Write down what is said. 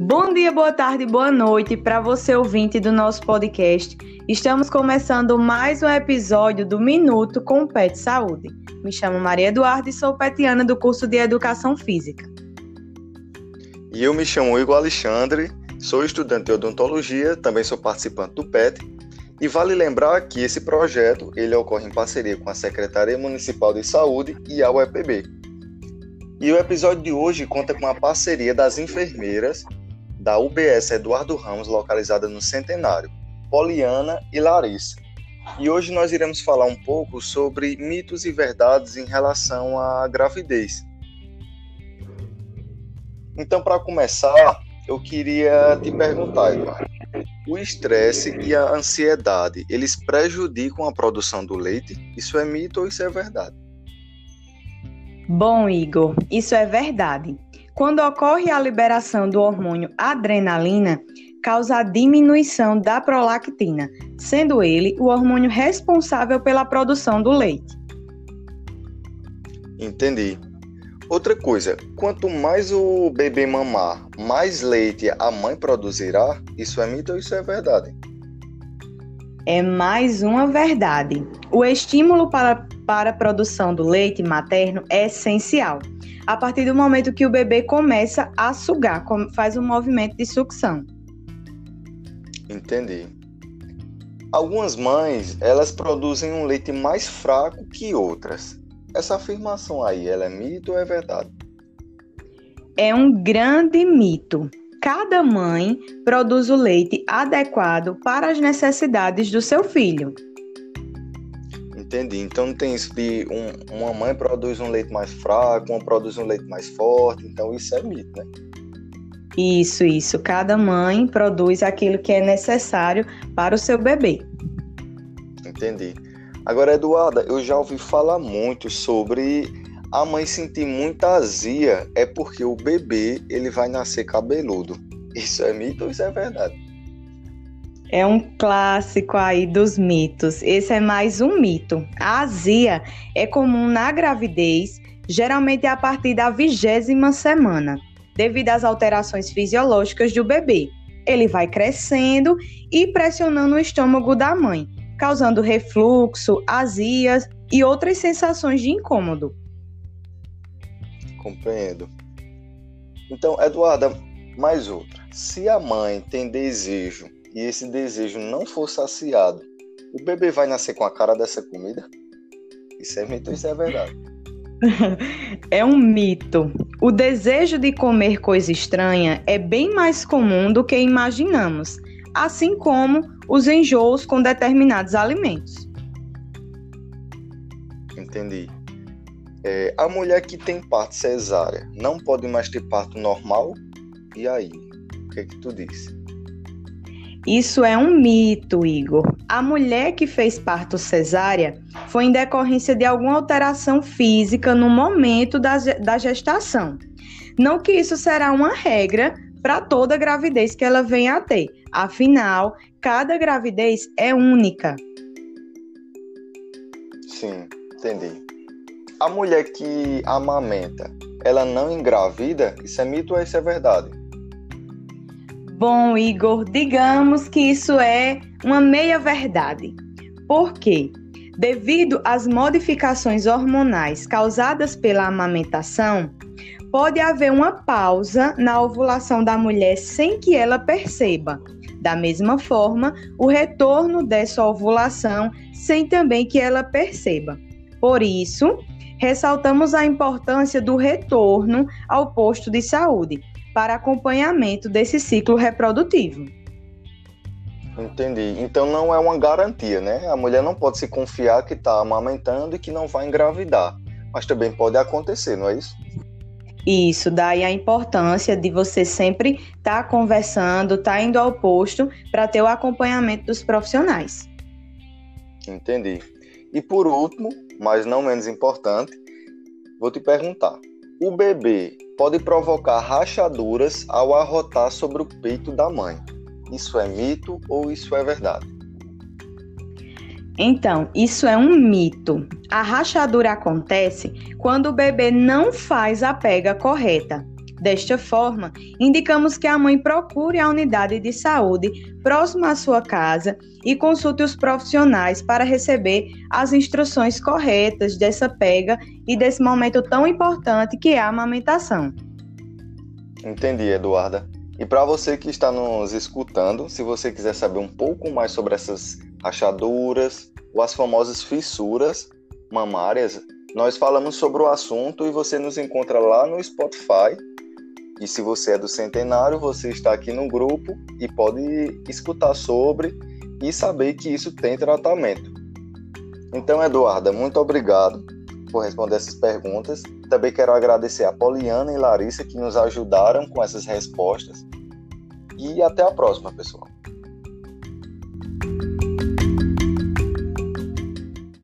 Bom dia, boa tarde, boa noite para você ouvinte do nosso podcast. Estamos começando mais um episódio do Minuto com Pet Saúde. Me chamo Maria Eduarda e sou petiana do curso de Educação Física. E eu me chamo Igor Alexandre, sou estudante de odontologia, também sou participante do PET. E vale lembrar que esse projeto ele ocorre em parceria com a Secretaria Municipal de Saúde e a UEPB. E o episódio de hoje conta com a parceria das enfermeiras da UBS Eduardo Ramos, localizada no Centenário, Poliana e Larissa. E hoje nós iremos falar um pouco sobre mitos e verdades em relação à gravidez. Então, para começar, eu queria te perguntar, Eduardo. O estresse e a ansiedade, eles prejudicam a produção do leite? Isso é mito ou isso é verdade? Bom, Igor, isso é verdade. Quando ocorre a liberação do hormônio adrenalina, causa a diminuição da prolactina, sendo ele o hormônio responsável pela produção do leite. Entendi. Outra coisa, quanto mais o bebê mamar, mais leite a mãe produzirá? Isso é mito ou isso é verdade? É mais uma verdade. O estímulo para, para a produção do leite materno é essencial a partir do momento que o bebê começa a sugar, faz um movimento de sucção. Entendi. Algumas mães, elas produzem um leite mais fraco que outras. Essa afirmação aí, ela é mito ou é verdade? É um grande mito. Cada mãe produz o leite adequado para as necessidades do seu filho. Entendi. Então não tem isso de um, uma mãe produz um leite mais fraco, uma produz um leite mais forte. Então isso é mito, né? Isso, isso. Cada mãe produz aquilo que é necessário para o seu bebê. Entendi. Agora, Eduarda, eu já ouvi falar muito sobre a mãe sentir muita azia é porque o bebê ele vai nascer cabeludo. Isso é mito ou isso é verdade? É um clássico aí dos mitos. Esse é mais um mito. A azia é comum na gravidez, geralmente a partir da vigésima semana, devido às alterações fisiológicas do bebê. Ele vai crescendo e pressionando o estômago da mãe, causando refluxo, azias e outras sensações de incômodo. Compreendo. Então, Eduarda, mais outra. Se a mãe tem desejo e esse desejo não for saciado, o bebê vai nascer com a cara dessa comida? Isso é mito, isso é verdade. é um mito. O desejo de comer coisa estranha é bem mais comum do que imaginamos, assim como os enjoos com determinados alimentos. Entendi. É, a mulher que tem parto cesárea não pode mais ter parto normal? E aí? O que é que tu disse? Isso é um mito, Igor. A mulher que fez parto cesárea foi em decorrência de alguma alteração física no momento da, da gestação. Não que isso será uma regra para toda gravidez que ela venha a ter. Afinal, cada gravidez é única. Sim, entendi. A mulher que amamenta, ela não engravida? Isso é mito ou isso é verdade? Bom, Igor, digamos que isso é uma meia-verdade. Por quê? Devido às modificações hormonais causadas pela amamentação, pode haver uma pausa na ovulação da mulher sem que ela perceba. Da mesma forma, o retorno dessa ovulação sem também que ela perceba. Por isso, ressaltamos a importância do retorno ao posto de saúde, para acompanhamento desse ciclo reprodutivo. Entendi. Então não é uma garantia, né? A mulher não pode se confiar que está amamentando e que não vai engravidar. Mas também pode acontecer, não é isso? Isso, daí a importância de você sempre estar tá conversando, estar tá indo ao posto para ter o acompanhamento dos profissionais. Entendi. E por último, mas não menos importante, vou te perguntar: o bebê pode provocar rachaduras ao arrotar sobre o peito da mãe. Isso é mito ou isso é verdade? Então, isso é um mito. A rachadura acontece quando o bebê não faz a pega correta. Desta forma, indicamos que a mãe procure a unidade de saúde próxima à sua casa e consulte os profissionais para receber as instruções corretas dessa pega e desse momento tão importante que é a amamentação. Entendi, Eduarda. E para você que está nos escutando, se você quiser saber um pouco mais sobre essas rachaduras ou as famosas fissuras mamárias, nós falamos sobre o assunto e você nos encontra lá no Spotify. E se você é do Centenário, você está aqui no grupo e pode escutar sobre e saber que isso tem tratamento. Então, Eduarda, muito obrigado por responder essas perguntas. Também quero agradecer a Poliana e Larissa que nos ajudaram com essas respostas. E até a próxima, pessoal.